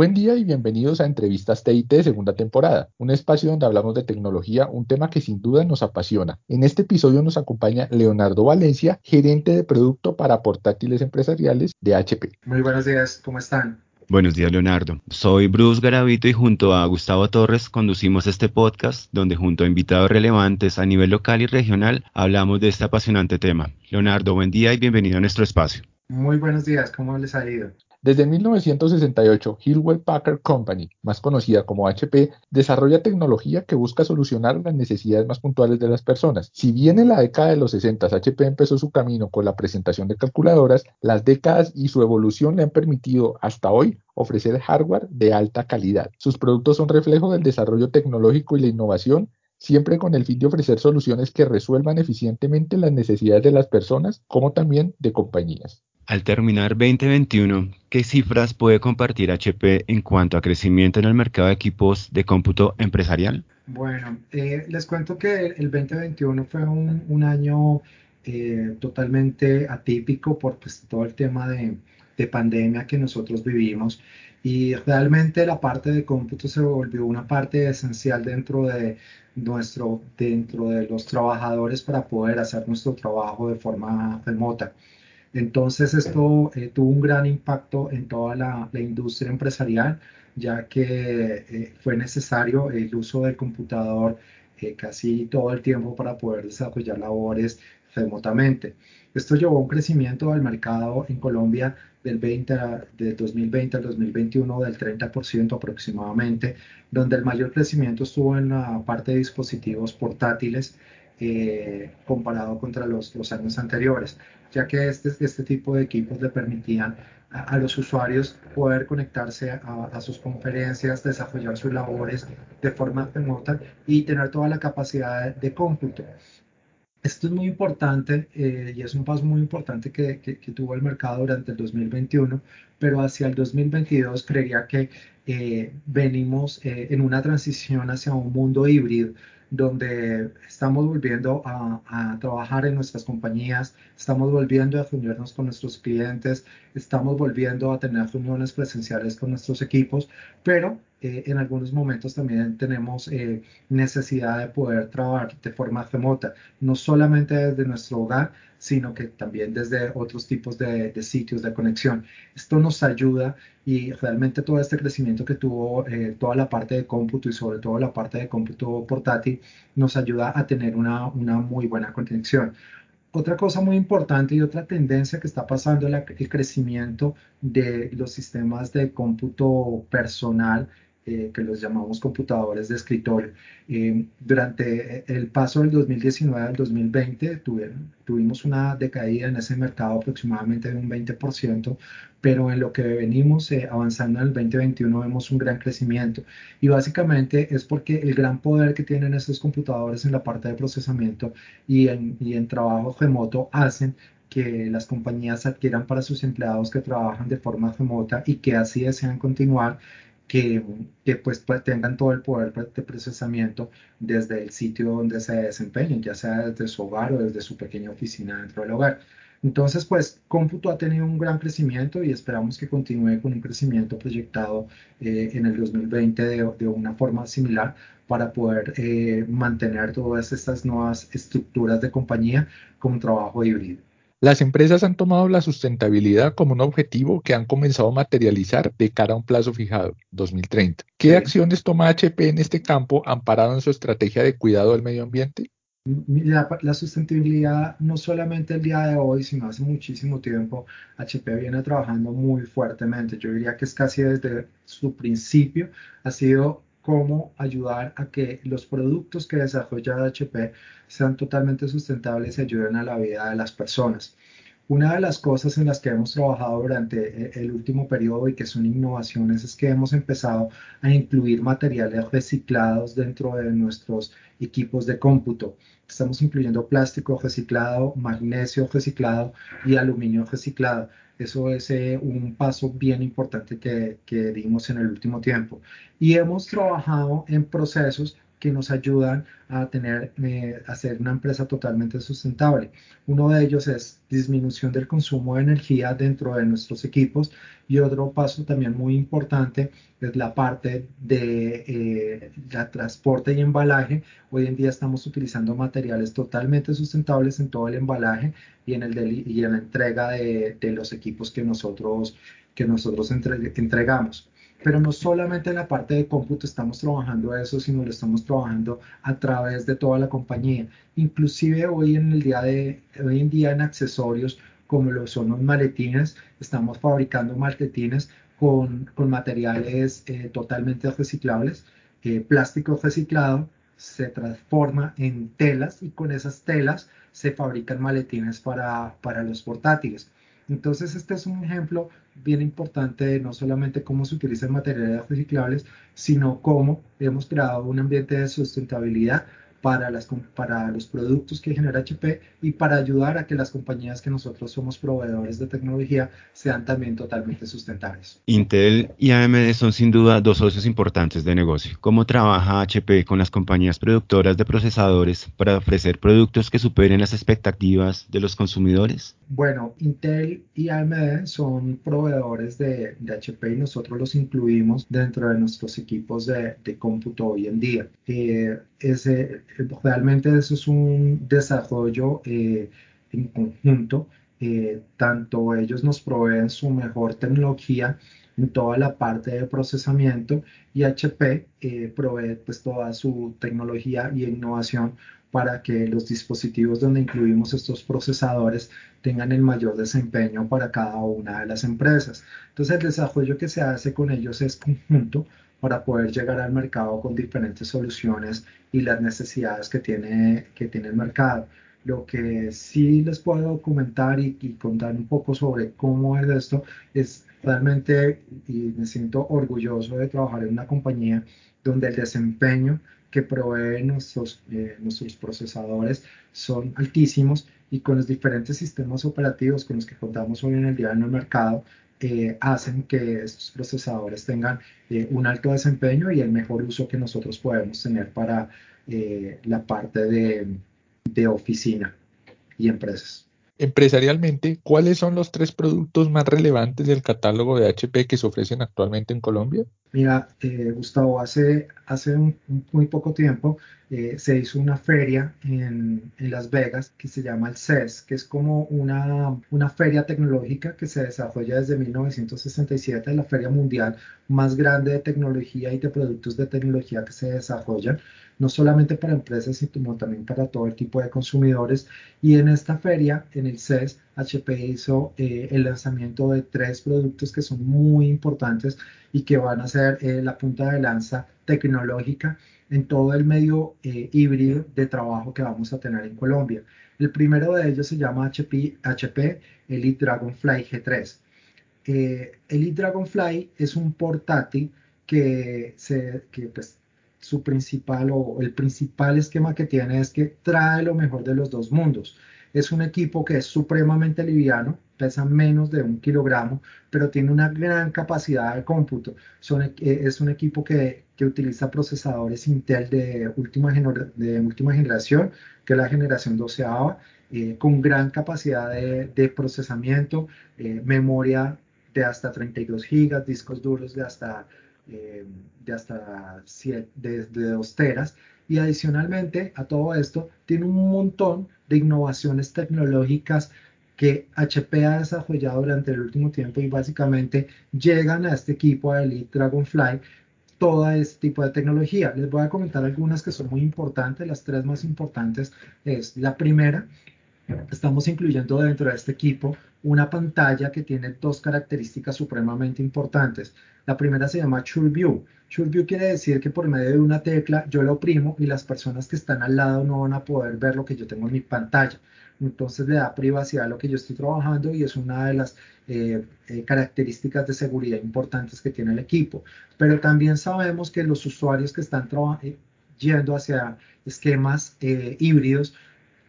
Buen día y bienvenidos a Entrevistas TIT segunda temporada, un espacio donde hablamos de tecnología, un tema que sin duda nos apasiona. En este episodio nos acompaña Leonardo Valencia, gerente de producto para portátiles empresariales de HP. Muy buenos días, ¿cómo están? Buenos días, Leonardo. Soy Bruce Garavito y junto a Gustavo Torres conducimos este podcast donde junto a invitados relevantes a nivel local y regional hablamos de este apasionante tema. Leonardo, buen día y bienvenido a nuestro espacio. Muy buenos días, ¿cómo les ha ido? Desde 1968, Hewlett Packard Company, más conocida como HP, desarrolla tecnología que busca solucionar las necesidades más puntuales de las personas. Si bien en la década de los 60 HP empezó su camino con la presentación de calculadoras, las décadas y su evolución le han permitido hasta hoy ofrecer hardware de alta calidad. Sus productos son reflejo del desarrollo tecnológico y la innovación siempre con el fin de ofrecer soluciones que resuelvan eficientemente las necesidades de las personas como también de compañías. Al terminar 2021, ¿qué cifras puede compartir HP en cuanto a crecimiento en el mercado de equipos de cómputo empresarial? Bueno, eh, les cuento que el 2021 fue un, año eh, totalmente atípico por pues, todo el tema de, de pandemia que nosotros vivimos y realmente la parte de cómputo se volvió una parte esencial dentro de nuestro dentro de los trabajadores para poder hacer nuestro trabajo de forma remota. Entonces esto eh, tuvo un gran impacto en toda la, industria empresarial, ya que eh, fue necesario el uso del computador eh, casi todo el tiempo para poder desarrollar labores remotamente. Esto llevó a un crecimiento del mercado en Colombia del 20 de 2020 al 2021 del 30% aproximadamente, donde el mayor crecimiento estuvo en la parte de dispositivos portátiles comparado contra los, los años anteriores ya que este, este tipo de equipos le permitían a, los usuarios poder conectarse a, sus conferencias, desarrollar sus labores de forma remota y tener toda la capacidad de, cómputo. Esto es muy importante eh, y es un paso muy importante que, que, tuvo el mercado durante el 2021, pero hacia el 2022 creería que eh, venimos eh, en una transición hacia un mundo híbrido donde estamos volviendo a, trabajar en nuestras compañías, estamos volviendo a reunirnos con nuestros clientes, estamos volviendo a tener reuniones presenciales con nuestros equipos, pero eh, en algunos momentos también tenemos eh, necesidad de poder trabajar de forma remota, no solamente desde nuestro hogar, sino que también desde otros tipos de, sitios de conexión. Esto nos ayuda y realmente todo este crecimiento que tuvo eh, toda la parte de cómputo y sobre todo la parte de cómputo portátil nos ayuda a tener una, una muy buena conexión. Otra cosa muy importante y otra tendencia que está pasando es el crecimiento de los sistemas de cómputo personal eh, que los llamamos computadores de escritorio. Eh, durante el paso del 2019 al 2020 tuvieron, tuvimos una decaída en ese mercado aproximadamente de un 20%, pero en lo que venimos eh, avanzando en el 2021 vemos un gran crecimiento y básicamente es porque el gran poder que tienen estos computadores en la parte de procesamiento y en, y en trabajo remoto hacen que las compañías adquieran para sus empleados que trabajan de forma remota y que así desean continuar que, que pues, pues, tengan todo el poder de procesamiento desde el sitio donde se desempeñen, ya sea desde su hogar o desde su pequeña oficina dentro del hogar. Entonces, pues cómputo ha tenido un gran crecimiento y esperamos que continúe con un crecimiento proyectado eh, en el 2020 de, de, una forma similar para poder eh, mantener todas estas nuevas estructuras de compañía con trabajo híbrido. Las empresas han tomado la sustentabilidad como un objetivo que han comenzado a materializar de cara a un plazo fijado, 2030. ¿Qué acciones toma HP en este campo amparado en su estrategia de cuidado del medio ambiente? La, sustentabilidad no solamente el día de hoy, sino hace muchísimo tiempo, HP viene trabajando muy fuertemente. Yo diría que es casi desde su principio ha sido cómo ayudar a que los productos que desarrolla HP sean totalmente sustentables y ayuden a la vida de las personas. Una de las cosas en las que hemos trabajado durante e, el último periodo y que son innovaciones es que hemos empezado a incluir materiales reciclados dentro de nuestros equipos de cómputo. Estamos incluyendo plástico reciclado, magnesio reciclado y aluminio reciclado. Eso es eh, un paso bien importante que, que dimos en el último tiempo. Y hemos trabajado en procesos que nos ayudan a tener, eh, a ser una empresa totalmente sustentable. Uno de ellos es disminución del consumo de energía dentro de nuestros equipos y otro paso también muy importante es la parte de eh, la transporte y embalaje. Hoy en día estamos utilizando materiales totalmente sustentables en todo el embalaje y en, el y en la entrega de, de, los equipos que nosotros, que nosotros entregamos. Pero no solamente en la parte de cómputo estamos trabajando eso, sino lo estamos trabajando a través de toda la compañía. Inclusive hoy en el día de hoy en día en accesorios como lo son los maletines, estamos fabricando maletines con, con materiales eh, totalmente reciclables, eh, plástico reciclado se transforma en telas y con esas telas se fabrican maletines para, para los portátiles. Entonces, este es un ejemplo bien importante de no solamente cómo se utilizan materiales reciclables, sino cómo hemos creado un ambiente de sustentabilidad para, las, para los productos que genera HP y para ayudar a que las compañías que nosotros somos proveedores de tecnología sean también totalmente sustentables. Intel y AMD son sin duda dos socios importantes de negocio. ¿Cómo trabaja HP con las compañías productoras de procesadores para ofrecer productos que superen las expectativas de los consumidores? Bueno, Intel y AMD son proveedores de, de HP y nosotros los incluimos dentro de nuestros equipos de, de cómputo hoy en día. Eh, ese, realmente eso es un desarrollo eh, en conjunto. Eh, tanto ellos nos proveen su mejor tecnología en toda la parte de procesamiento y HP eh, provee pues toda su tecnología y innovación para que los dispositivos donde incluimos estos procesadores tengan el mayor desempeño para cada una de las empresas. Entonces el desarrollo que se hace con ellos es conjunto para poder llegar al mercado con diferentes soluciones y las necesidades que tiene, que tiene el mercado. Lo que sí les puedo comentar y, y, contar un poco sobre cómo es esto es realmente, y me siento orgulloso de trabajar en una compañía donde el desempeño que proveen nuestros, eh, nuestros procesadores son altísimos y con los diferentes sistemas operativos con los que contamos hoy en el día en el mercado, eh, hacen que estos procesadores tengan eh, un alto desempeño y el mejor uso que nosotros podemos tener para eh, la parte de, de oficina y empresas. Empresarialmente, ¿cuáles son los tres productos más relevantes del catálogo de HP que se ofrecen actualmente en Colombia? Mira, eh, Gustavo, hace, hace un, muy poco tiempo eh, se hizo una feria en, en, Las Vegas que se llama el CES, que es como una, una feria tecnológica que se desarrolla desde 1967, la feria mundial más grande de tecnología y de productos de tecnología que se desarrollan no solamente para empresas, sino también para todo el tipo de consumidores. Y en esta feria, en el CES, HP hizo eh, el lanzamiento de tres productos que son muy importantes y que van a ser eh, la punta de lanza tecnológica en todo el medio eh, híbrido de trabajo que vamos a tener en Colombia. El primero de ellos se llama HP, HP Elite Dragonfly G3. Elite Dragonfly es un portátil que, se, que pues, su principal o el principal esquema que tiene es que trae lo mejor de los dos mundos. Es un equipo que es supremamente liviano, pesa menos de un kilogramo, pero tiene una gran capacidad de cómputo. Son, eh, es un equipo que, que, utiliza procesadores Intel de última, de última generación, que es la generación 12 eh, con gran capacidad de, de procesamiento, eh, memoria de hasta 32 gigas, discos duros de hasta eh, de hasta 7, de, 2 teras. Y adicionalmente a todo esto, tiene un montón de innovaciones tecnológicas que HP ha desarrollado durante el último tiempo y básicamente llegan a este equipo de Elite Dragonfly todo este tipo de tecnología. Les voy a comentar algunas que son muy importantes. Las tres más importantes es la primera, estamos incluyendo dentro de este equipo una pantalla que tiene dos características supremamente importantes. La primera se llama Sure View. View quiere decir que por medio de una tecla yo lo oprimo y las personas que están al lado no van a poder ver lo que yo tengo en mi pantalla. Entonces le da privacidad a lo que yo estoy trabajando y es una de las eh, eh, características de seguridad importantes que tiene el equipo. Pero también sabemos que los usuarios que están eh, yendo hacia esquemas híbridos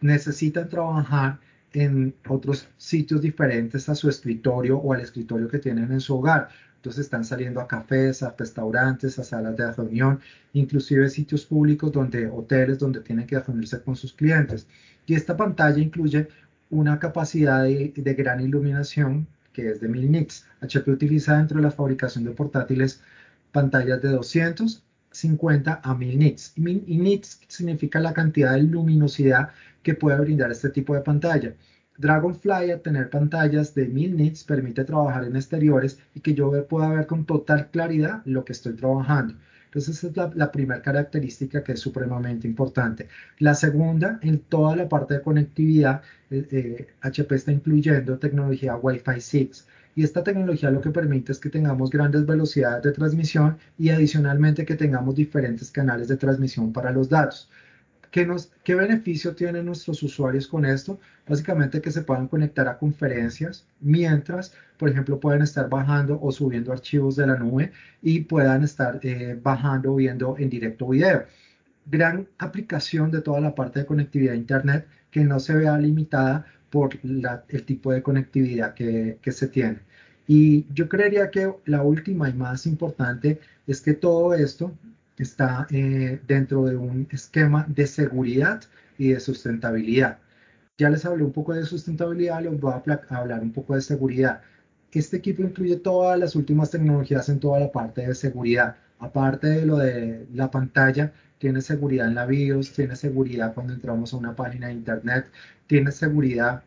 necesitan trabajar en otros sitios diferentes a su escritorio o al escritorio que tienen en su hogar. Entonces están saliendo a cafés, a restaurantes, a salas de reunión, inclusive sitios públicos donde hoteles donde tienen que reunirse con sus clientes. Y esta pantalla incluye una capacidad de, gran iluminación que es de 1000 nits. HP utiliza dentro de la fabricación de portátiles pantallas de 250 a 1000 nits. Y nits significa la cantidad de luminosidad que puede brindar este tipo de pantalla. Dragonfly al tener pantallas de 1000 nits permite trabajar en exteriores y que yo pueda ver con total claridad lo que estoy trabajando. Entonces esa es la, primera característica que es supremamente importante. La segunda, en toda la parte de conectividad, HP eh, eh, está incluyendo tecnología Wi-Fi 6 y esta tecnología lo que permite es que tengamos grandes velocidades de transmisión y adicionalmente que tengamos diferentes canales de transmisión para los datos. ¿Qué, nos, ¿Qué beneficio tienen nuestros usuarios con esto? Básicamente que se puedan conectar a conferencias mientras, por ejemplo, pueden estar bajando o subiendo archivos de la nube y puedan estar eh, bajando o viendo en directo video. Gran aplicación de toda la parte de conectividad a Internet que no se vea limitada por el tipo de conectividad que, se tiene. Y yo creería que la última y más importante es que todo esto está eh, dentro de un esquema de seguridad y de sustentabilidad. Ya les hablé un poco de sustentabilidad, les voy a hablar un poco de seguridad. Este equipo incluye todas las últimas tecnologías en toda la parte de seguridad. Aparte de lo de la pantalla, tiene seguridad en la BIOS, tiene seguridad cuando entramos a una página de internet, tiene seguridad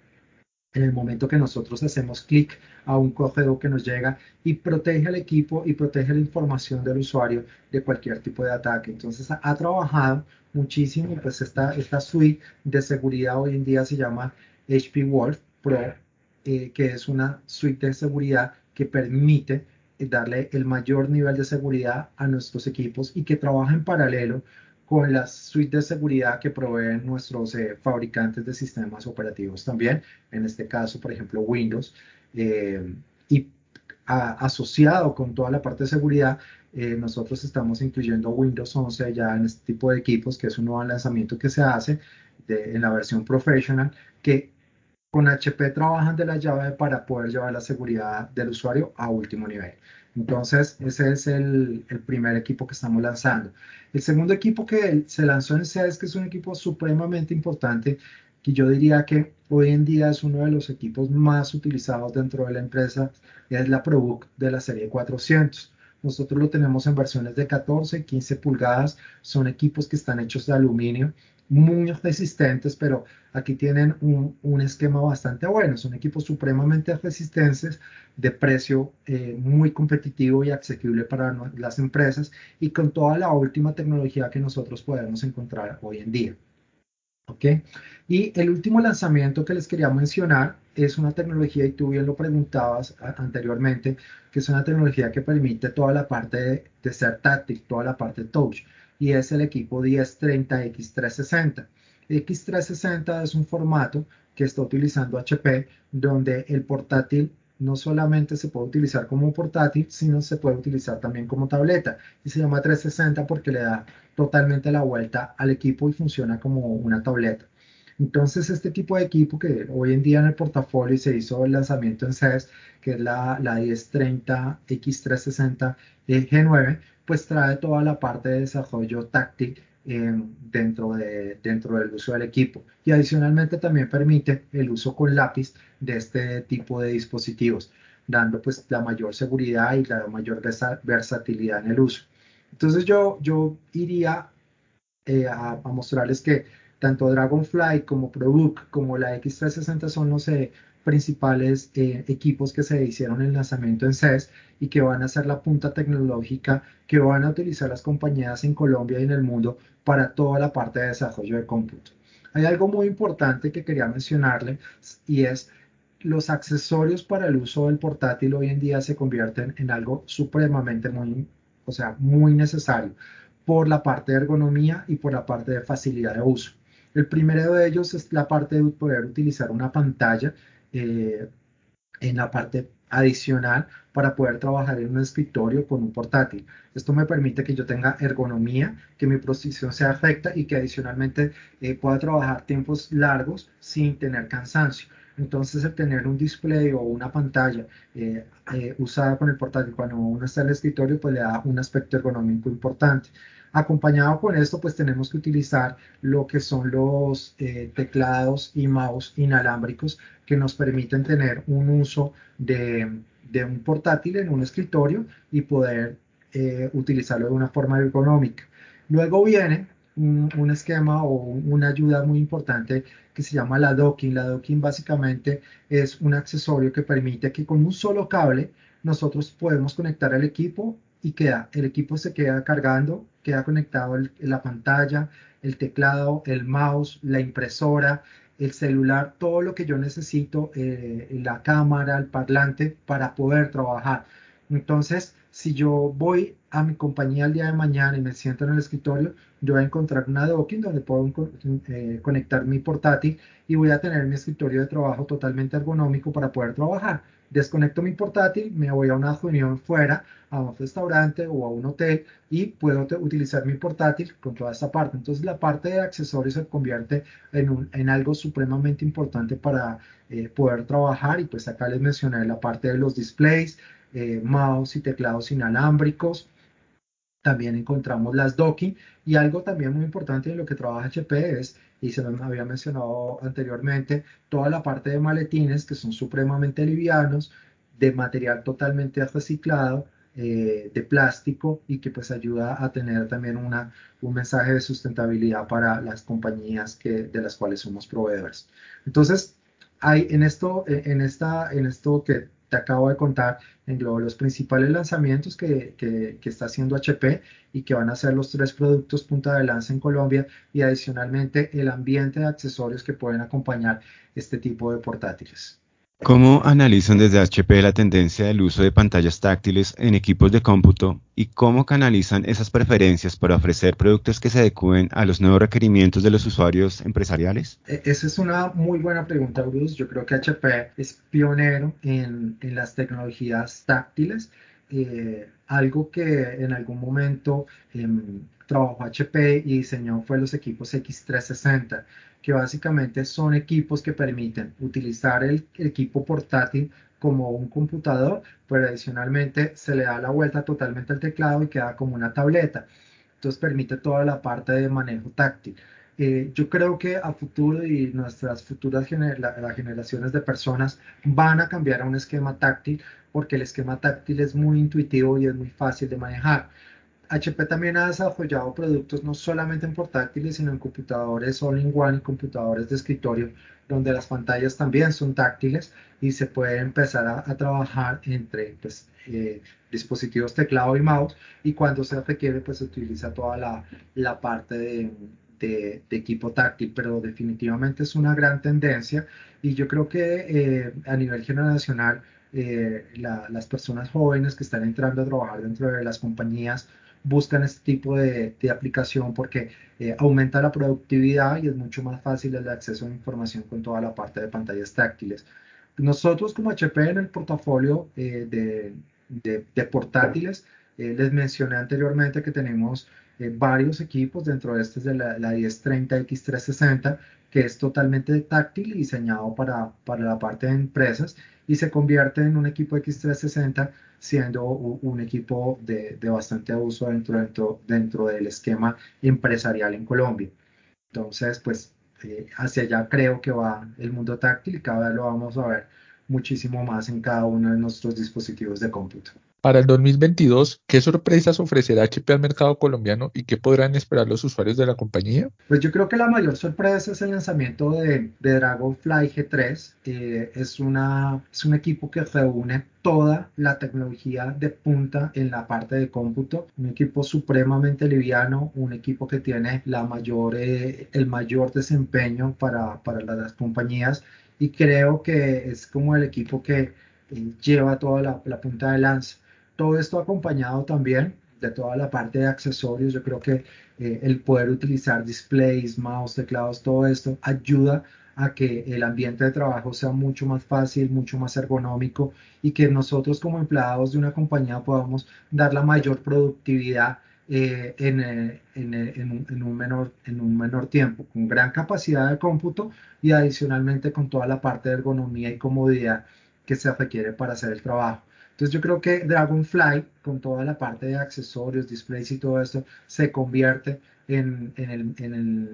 en el momento que nosotros hacemos clic a un correo que nos llega y protege al equipo y protege la información del usuario de cualquier tipo de ataque. Entonces ha, trabajado muchísimo, pues esta, esta suite de seguridad hoy en día se llama HP Wolf Pro, eh, que es una suite de seguridad que permite darle el mayor nivel de seguridad a nuestros equipos y que trabaja en paralelo con las suites de seguridad que proveen nuestros eh, fabricantes de sistemas operativos también, en este caso, por ejemplo, Windows, eh, y asociado con toda la parte de seguridad, eh, nosotros estamos incluyendo Windows 11 ya en este tipo de equipos, que es un nuevo lanzamiento que se hace en la versión professional, que con HP trabajan de la llave para poder llevar la seguridad del usuario a último nivel. Entonces, ese es el, primer equipo que estamos lanzando. El segundo equipo que se lanzó en CES, que es un equipo supremamente importante, que yo diría que hoy en día es uno de los equipos más utilizados dentro de la empresa, es la ProBook de la serie 400. Nosotros lo tenemos en versiones de 14 y 15 pulgadas. Son equipos que están hechos de aluminio muy resistentes, pero aquí tienen un, esquema bastante bueno. Son equipos supremamente resistentes, de precio eh, muy competitivo y accesible para las empresas y con toda la última tecnología que nosotros podemos encontrar hoy en día. ¿Ok? Y el último lanzamiento que les quería mencionar es una tecnología, y tú bien lo preguntabas anteriormente, que es una tecnología que permite toda la parte de, de ser táctil, toda la parte touch y es el equipo 1030 X360. X360 es un formato que está utilizando HP donde el portátil no solamente se puede utilizar como portátil, sino se puede utilizar también como tableta. Y se llama 360 porque le da totalmente la vuelta al equipo y funciona como una tableta. Entonces, este tipo de equipo que hoy en día en el portafolio se hizo el lanzamiento en CES, que es la, la 1030 X360 G9, pues trae toda la parte de desarrollo táctil eh, dentro, de, dentro del uso del equipo. Y adicionalmente también permite el uso con lápiz de este tipo de dispositivos, dando pues la mayor seguridad y la mayor versatilidad en el uso. Entonces yo, yo iría eh, a, mostrarles que tanto Dragonfly como ProBook como la X360 son los eh, principales eh, equipos que se hicieron el lanzamiento en CES y que van a ser la punta tecnológica que van a utilizar las compañías en Colombia y en el mundo para toda la parte de desarrollo de cómputo. Hay algo muy importante que quería mencionarle y es los accesorios para el uso del portátil hoy en día se convierten en algo supremamente muy, o sea, muy necesario por la parte de ergonomía y por la parte de facilidad de uso. El primero de ellos es la parte de poder utilizar una pantalla eh, en la parte adicional para poder trabajar en un escritorio con un portátil. Esto me permite que yo tenga ergonomía, que mi posición sea recta y que adicionalmente eh, pueda trabajar tiempos largos sin tener cansancio. Entonces el tener un display o una pantalla eh, eh, usada con el portátil cuando uno está en el escritorio, pues le da un aspecto ergonómico importante. Acompañado con esto, pues tenemos que utilizar lo que son los teclados y mouse inalámbricos que nos permiten tener un uso de, de un portátil en un escritorio y poder utilizarlo de una forma ergonómica. Luego viene un, esquema o una ayuda muy importante que se llama la docking. La docking básicamente es un accesorio que permite que con un solo cable nosotros podemos conectar el equipo y queda, el equipo se queda cargando, queda conectado la pantalla, el teclado, el mouse, la impresora, el celular, todo lo que yo necesito, eh, la cámara, el parlante para poder trabajar. Entonces, si yo voy a mi compañía el día de mañana y me siento en el escritorio, yo voy a encontrar una docking donde puedo eh, conectar mi portátil y voy a tener mi escritorio de trabajo totalmente ergonómico para poder trabajar. Desconecto mi portátil, me voy a una reunión fuera, a un restaurante o a un hotel y puedo utilizar mi portátil con toda esta parte. Entonces la parte de accesorios se convierte en, en algo supremamente importante para eh, poder trabajar y pues acá les mencioné la parte de los displays, eh, mouse y teclados inalámbricos. También encontramos las docking y algo también muy importante en lo que trabaja HP es, y se me había mencionado anteriormente, toda la parte de maletines que son supremamente livianos, de material totalmente reciclado, eh, de plástico y que pues ayuda a tener también una, un mensaje de sustentabilidad para las compañías que, de las cuales somos proveedores. Entonces, hay en esto, en esta, en esto que acabo de contar, englobo los principales lanzamientos que, que, está haciendo HP y que van a ser los tres productos punta de lanza en Colombia y adicionalmente el ambiente de accesorios que pueden acompañar este tipo de portátiles. ¿Cómo analizan desde HP la tendencia del uso de pantallas táctiles en equipos de cómputo y cómo canalizan esas preferencias para ofrecer productos que se adecúen a los nuevos requerimientos de los usuarios empresariales? E, esa es una muy buena pregunta, Bruce. Yo creo que HP es pionero en, las tecnologías táctiles. Eh, algo que en algún momento eh, trabajó HP y diseñó fue los equipos X360 que básicamente son equipos que permiten utilizar el, equipo portátil como un computador, pero adicionalmente se le da la vuelta totalmente al teclado y queda como una tableta. Entonces permite toda la parte de manejo táctil. Eh, yo creo que a futuro y nuestras futuras generaciones de personas van a cambiar a un esquema táctil porque el esquema táctil es muy intuitivo y es muy fácil de manejar. HP también ha desarrollado productos no solamente en portátiles, sino en computadores all-in-one y computadores de escritorio, donde las pantallas también son táctiles y se puede empezar a, trabajar entre pues, eh, dispositivos teclado y mouse y cuando se requiere pues se utiliza toda la, parte de, de, equipo táctil, pero definitivamente es una gran tendencia y yo creo que eh, a nivel generacional eh, las personas jóvenes que están entrando a trabajar dentro de las compañías buscan este tipo de, aplicación porque eh, aumenta la productividad y es mucho más fácil el acceso a información con toda la parte de pantallas táctiles. Nosotros como HP en el portafolio eh, de, portátiles, eh, les mencioné anteriormente que tenemos varios equipos, dentro de este es de la, la 1030 X360, que es totalmente táctil y diseñado para, para la parte de empresas y se convierte en un equipo X360 siendo un, equipo de, bastante uso dentro, dentro, dentro del esquema empresarial en Colombia. Entonces, pues eh, hacia allá creo que va el mundo táctil y cada vez lo vamos a ver muchísimo más en cada uno de nuestros dispositivos de cómputo. Para el 2022, ¿qué sorpresas ofrecerá HP al mercado colombiano y qué podrán esperar los usuarios de la compañía? Pues yo creo que la mayor sorpresa es el lanzamiento de, Dragonfly G3. Eh, es, una, es un equipo que reúne toda la tecnología de punta en la parte de cómputo. Un equipo supremamente liviano, un equipo que tiene la mayor, eh, el mayor desempeño para, para las compañías y creo que es como el equipo que eh, lleva toda la, la punta de lanza. Todo esto acompañado también de toda la parte de accesorios. Yo creo que eh, el poder utilizar displays, mouse, teclados, todo esto ayuda a que el ambiente de trabajo sea mucho más fácil, mucho más ergonómico y que nosotros como empleados de una compañía podamos dar la mayor productividad eh, un, en, un, menor, en un menor tiempo, con gran capacidad de cómputo y adicionalmente con toda la parte de ergonomía y comodidad que se requiere para hacer el trabajo. Entonces yo creo que Dragonfly, con toda la parte de accesorios, displays y todo esto, se convierte en,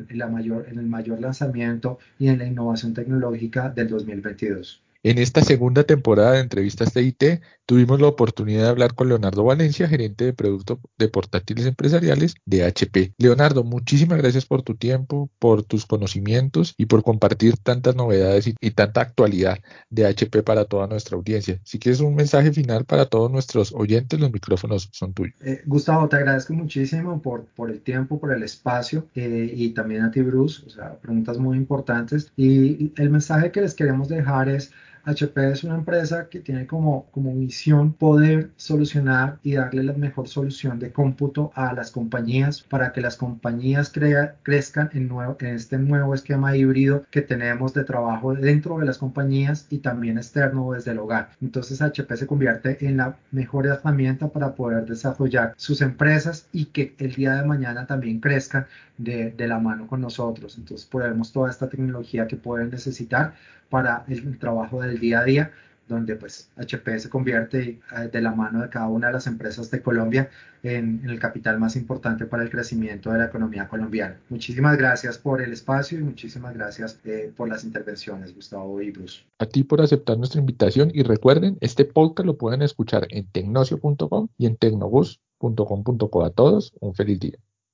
la el mayor lanzamiento y en la innovación tecnológica del 2022. En esta segunda temporada de entrevistas TIT tuvimos la oportunidad de hablar con Leonardo Valencia, gerente de producto de portátiles empresariales de HP. Leonardo, muchísimas gracias por tu tiempo, por tus conocimientos y por compartir tantas novedades y, tanta actualidad de HP para toda nuestra audiencia. Si quieres un mensaje final para todos nuestros oyentes, los micrófonos son tuyos. Eh, Gustavo, te agradezco muchísimo por, el tiempo, por el espacio eh, y también a ti, Bruce. O sea, preguntas muy importantes. Y el mensaje que les queremos dejar es HP es una empresa que tiene como, como misión poder solucionar y darle la mejor solución de cómputo a las compañías para que las compañías crezcan en, nuevo, en este nuevo esquema híbrido que tenemos de trabajo dentro de las compañías y también externo desde el hogar. Entonces HP se convierte en la mejor herramienta para poder desarrollar sus empresas y que el día de mañana también crezcan de, de la mano con nosotros. Entonces podemos toda esta tecnología que pueden necesitar para el, trabajo del día a día, donde pues HP se convierte eh, de la mano de cada una de las empresas de Colombia en, el capital más importante para el crecimiento de la economía colombiana. Muchísimas gracias por el espacio y muchísimas gracias eh, por las intervenciones, Gustavo y Bruce. A ti por aceptar nuestra invitación y recuerden, este podcast lo pueden escuchar en tecnocio.com y en tecnobus.com.co. A todos, un feliz día.